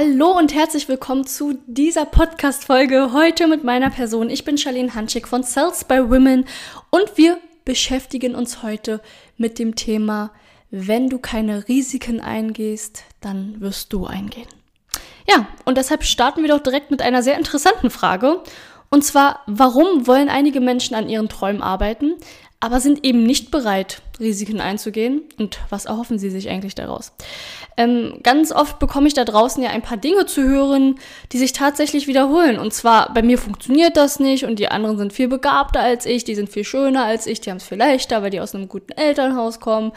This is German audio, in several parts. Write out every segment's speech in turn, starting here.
Hallo und herzlich willkommen zu dieser Podcast-Folge heute mit meiner Person. Ich bin Charlene Hanschig von Sales by Women und wir beschäftigen uns heute mit dem Thema, wenn du keine Risiken eingehst, dann wirst du eingehen. Ja, und deshalb starten wir doch direkt mit einer sehr interessanten Frage. Und zwar, warum wollen einige Menschen an ihren Träumen arbeiten, aber sind eben nicht bereit, Risiken einzugehen. Und was erhoffen sie sich eigentlich daraus? Ähm, ganz oft bekomme ich da draußen ja ein paar Dinge zu hören, die sich tatsächlich wiederholen. Und zwar, bei mir funktioniert das nicht und die anderen sind viel begabter als ich, die sind viel schöner als ich, die haben es viel leichter, weil die aus einem guten Elternhaus kommen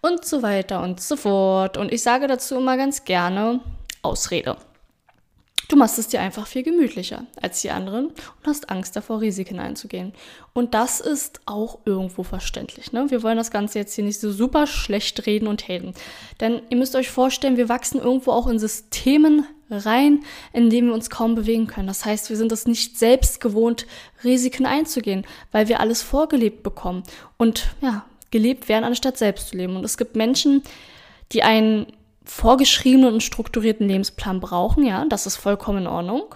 und so weiter und so fort. Und ich sage dazu immer ganz gerne Ausrede. Du machst es dir einfach viel gemütlicher als die anderen und hast Angst davor, Risiken einzugehen. Und das ist auch irgendwo verständlich. Ne? Wir wollen das Ganze jetzt hier nicht so super schlecht reden und haten. Denn ihr müsst euch vorstellen, wir wachsen irgendwo auch in Systemen rein, in denen wir uns kaum bewegen können. Das heißt, wir sind es nicht selbst gewohnt, Risiken einzugehen, weil wir alles vorgelebt bekommen und ja, gelebt werden, anstatt selbst zu leben. Und es gibt Menschen, die einen vorgeschriebenen und strukturierten Lebensplan brauchen, ja, das ist vollkommen in Ordnung,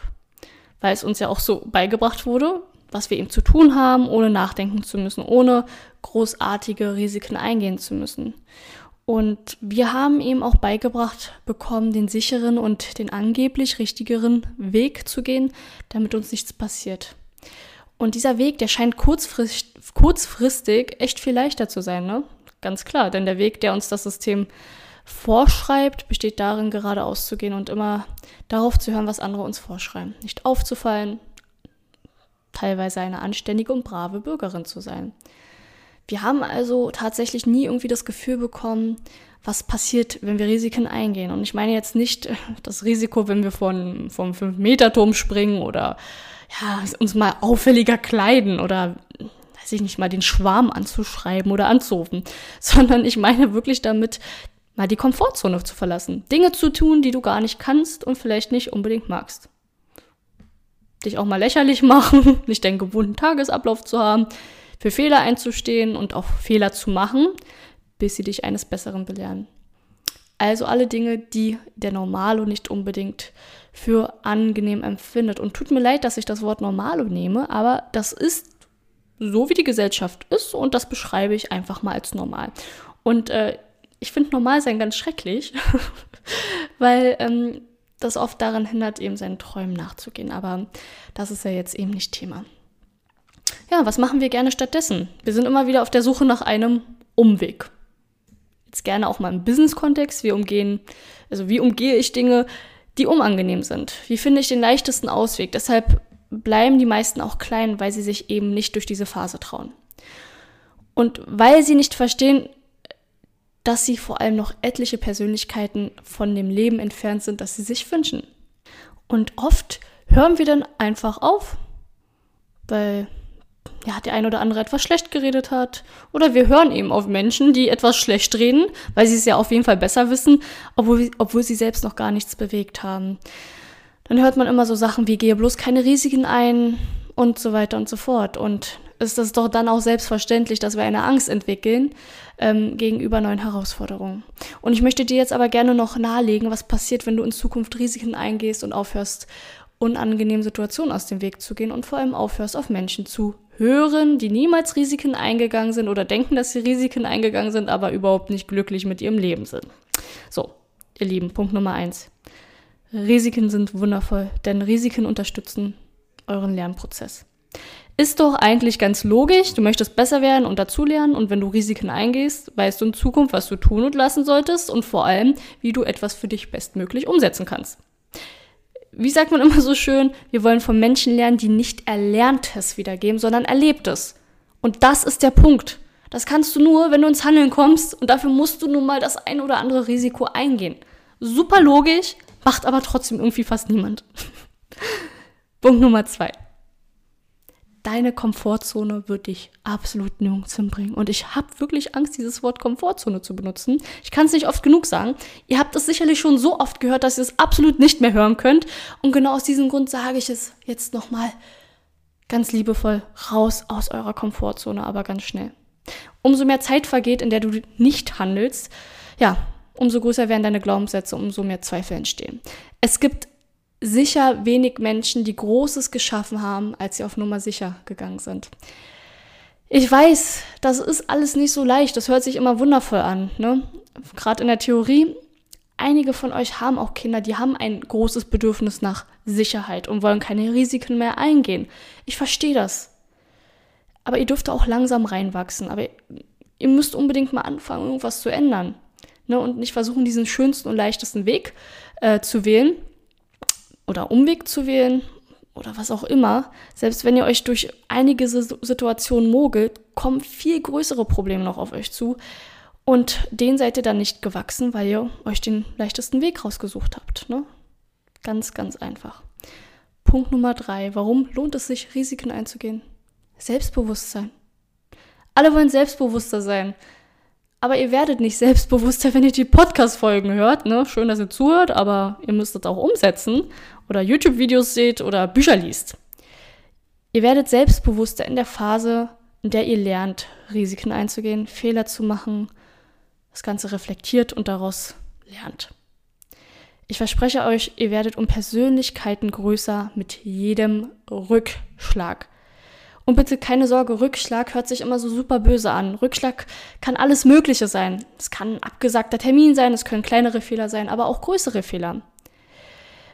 weil es uns ja auch so beigebracht wurde, was wir eben zu tun haben, ohne nachdenken zu müssen, ohne großartige Risiken eingehen zu müssen. Und wir haben eben auch beigebracht bekommen, den sicheren und den angeblich richtigeren Weg zu gehen, damit uns nichts passiert. Und dieser Weg, der scheint kurzfristig, kurzfristig echt viel leichter zu sein, ne? Ganz klar, denn der Weg, der uns das System vorschreibt, besteht darin, geradeaus zu gehen und immer darauf zu hören, was andere uns vorschreiben. Nicht aufzufallen, teilweise eine anständige und brave Bürgerin zu sein. Wir haben also tatsächlich nie irgendwie das Gefühl bekommen, was passiert, wenn wir Risiken eingehen. Und ich meine jetzt nicht das Risiko, wenn wir von, vom 5-Meter-Turm springen oder ja, uns mal auffälliger kleiden oder weiß ich nicht mal den Schwarm anzuschreiben oder anzurufen, sondern ich meine wirklich damit mal die Komfortzone zu verlassen. Dinge zu tun, die du gar nicht kannst und vielleicht nicht unbedingt magst. Dich auch mal lächerlich machen, nicht deinen gewohnten Tagesablauf zu haben, für Fehler einzustehen und auch Fehler zu machen, bis sie dich eines Besseren belehren. Also alle Dinge, die der Normalo nicht unbedingt für angenehm empfindet. Und tut mir leid, dass ich das Wort Normalo nehme, aber das ist so, wie die Gesellschaft ist und das beschreibe ich einfach mal als normal. Und äh, ich finde Normalsein ganz schrecklich, weil ähm, das oft daran hindert, eben seinen Träumen nachzugehen. Aber das ist ja jetzt eben nicht Thema. Ja, was machen wir gerne stattdessen? Wir sind immer wieder auf der Suche nach einem Umweg. Jetzt gerne auch mal im Business-Kontext. Wir umgehen, also wie umgehe ich Dinge, die unangenehm sind? Wie finde ich den leichtesten Ausweg? Deshalb bleiben die meisten auch klein, weil sie sich eben nicht durch diese Phase trauen. Und weil sie nicht verstehen, dass sie vor allem noch etliche Persönlichkeiten von dem Leben entfernt sind, das sie sich wünschen. Und oft hören wir dann einfach auf, weil ja, der ein oder andere etwas schlecht geredet hat. Oder wir hören eben auf Menschen, die etwas schlecht reden, weil sie es ja auf jeden Fall besser wissen, obwohl, obwohl sie selbst noch gar nichts bewegt haben. Dann hört man immer so Sachen wie, gehe bloß keine Risiken ein und so weiter und so fort. Und ist es doch dann auch selbstverständlich, dass wir eine Angst entwickeln ähm, gegenüber neuen Herausforderungen. Und ich möchte dir jetzt aber gerne noch nahelegen, was passiert, wenn du in Zukunft Risiken eingehst und aufhörst, unangenehmen Situationen aus dem Weg zu gehen und vor allem aufhörst, auf Menschen zu hören, die niemals Risiken eingegangen sind oder denken, dass sie Risiken eingegangen sind, aber überhaupt nicht glücklich mit ihrem Leben sind. So, ihr Lieben, Punkt Nummer eins. Risiken sind wundervoll, denn Risiken unterstützen euren Lernprozess. Ist doch eigentlich ganz logisch. Du möchtest besser werden und dazulernen und wenn du Risiken eingehst, weißt du in Zukunft, was du tun und lassen solltest und vor allem, wie du etwas für dich bestmöglich umsetzen kannst. Wie sagt man immer so schön, wir wollen von Menschen lernen, die nicht Erlerntes wiedergeben, sondern Erlebtes. Und das ist der Punkt. Das kannst du nur, wenn du ins Handeln kommst und dafür musst du nun mal das ein oder andere Risiko eingehen. Super logisch, macht aber trotzdem irgendwie fast niemand. Punkt Nummer zwei deine Komfortzone wird dich absolut nirgends hinbringen. Und ich habe wirklich Angst, dieses Wort Komfortzone zu benutzen. Ich kann es nicht oft genug sagen. Ihr habt es sicherlich schon so oft gehört, dass ihr es absolut nicht mehr hören könnt. Und genau aus diesem Grund sage ich es jetzt nochmal ganz liebevoll raus aus eurer Komfortzone, aber ganz schnell. Umso mehr Zeit vergeht, in der du nicht handelst, ja, umso größer werden deine Glaubenssätze, umso mehr Zweifel entstehen. Es gibt sicher wenig Menschen, die Großes geschaffen haben, als sie auf Nummer sicher gegangen sind. Ich weiß, das ist alles nicht so leicht. Das hört sich immer wundervoll an. Ne? Gerade in der Theorie. Einige von euch haben auch Kinder, die haben ein großes Bedürfnis nach Sicherheit und wollen keine Risiken mehr eingehen. Ich verstehe das. Aber ihr dürft auch langsam reinwachsen. Aber ihr müsst unbedingt mal anfangen, irgendwas zu ändern. Ne? Und nicht versuchen, diesen schönsten und leichtesten Weg äh, zu wählen, oder Umweg zu wählen oder was auch immer, selbst wenn ihr euch durch einige Situationen mogelt, kommen viel größere Probleme noch auf euch zu. Und denen seid ihr dann nicht gewachsen, weil ihr euch den leichtesten Weg rausgesucht habt. Ne? Ganz, ganz einfach. Punkt Nummer drei. Warum lohnt es sich, Risiken einzugehen? Selbstbewusstsein. Alle wollen selbstbewusster sein. Aber ihr werdet nicht selbstbewusster, wenn ihr die Podcast-Folgen hört. Ne? Schön, dass ihr zuhört, aber ihr müsst es auch umsetzen oder YouTube-Videos seht oder Bücher liest. Ihr werdet selbstbewusster in der Phase, in der ihr lernt, Risiken einzugehen, Fehler zu machen, das Ganze reflektiert und daraus lernt. Ich verspreche euch, ihr werdet um Persönlichkeiten größer mit jedem Rückschlag. Und bitte keine Sorge, Rückschlag hört sich immer so super böse an. Rückschlag kann alles Mögliche sein. Es kann ein abgesagter Termin sein, es können kleinere Fehler sein, aber auch größere Fehler.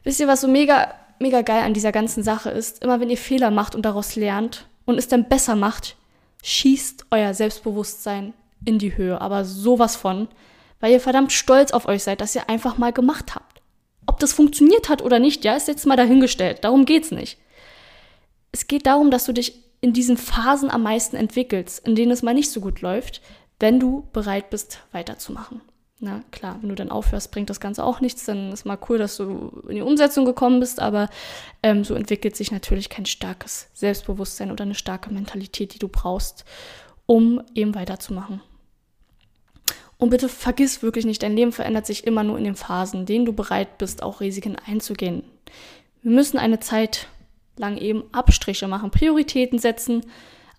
Wisst ihr, was so mega, mega geil an dieser ganzen Sache ist? Immer wenn ihr Fehler macht und daraus lernt und es dann besser macht, schießt euer Selbstbewusstsein in die Höhe. Aber sowas von, weil ihr verdammt stolz auf euch seid, dass ihr einfach mal gemacht habt. Ob das funktioniert hat oder nicht, ja, ist jetzt mal dahingestellt. Darum geht's nicht. Es geht darum, dass du dich in diesen Phasen am meisten entwickelst, in denen es mal nicht so gut läuft, wenn du bereit bist, weiterzumachen. Na klar, wenn du dann aufhörst, bringt das Ganze auch nichts. Dann ist mal cool, dass du in die Umsetzung gekommen bist, aber ähm, so entwickelt sich natürlich kein starkes Selbstbewusstsein oder eine starke Mentalität, die du brauchst, um eben weiterzumachen. Und bitte vergiss wirklich nicht, dein Leben verändert sich immer nur in den Phasen, in denen du bereit bist, auch Risiken einzugehen. Wir müssen eine Zeit lang eben Abstriche machen, Prioritäten setzen.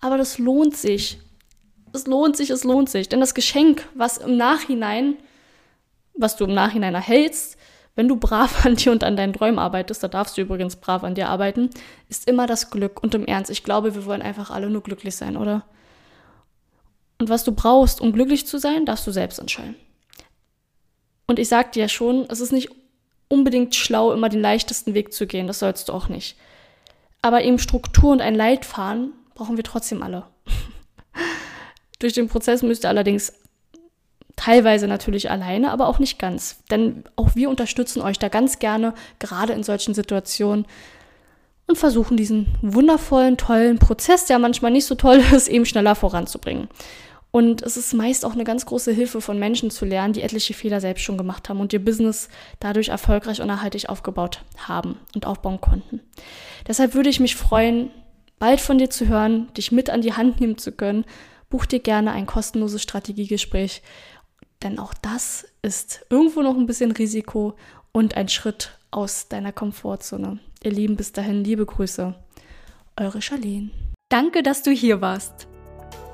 Aber das lohnt sich. Es lohnt sich, es lohnt sich. Denn das Geschenk, was im Nachhinein, was du im Nachhinein erhältst, wenn du brav an dir und an deinen Träumen arbeitest, da darfst du übrigens brav an dir arbeiten, ist immer das Glück. Und im Ernst, ich glaube, wir wollen einfach alle nur glücklich sein, oder? Und was du brauchst, um glücklich zu sein, darfst du selbst entscheiden. Und ich sag dir ja schon, es ist nicht unbedingt schlau, immer den leichtesten Weg zu gehen. Das sollst du auch nicht. Aber eben Struktur und ein Leitfaden brauchen wir trotzdem alle. Durch den Prozess müsst ihr allerdings teilweise natürlich alleine, aber auch nicht ganz. Denn auch wir unterstützen euch da ganz gerne, gerade in solchen Situationen und versuchen diesen wundervollen, tollen Prozess, der manchmal nicht so toll ist, eben schneller voranzubringen. Und es ist meist auch eine ganz große Hilfe von Menschen zu lernen, die etliche Fehler selbst schon gemacht haben und ihr Business dadurch erfolgreich und nachhaltig aufgebaut haben und aufbauen konnten. Deshalb würde ich mich freuen, bald von dir zu hören, dich mit an die Hand nehmen zu können. Buch dir gerne ein kostenloses Strategiegespräch, denn auch das ist irgendwo noch ein bisschen Risiko und ein Schritt aus deiner Komfortzone. Ihr Lieben, bis dahin, liebe Grüße. Eure Charlene. Danke, dass du hier warst.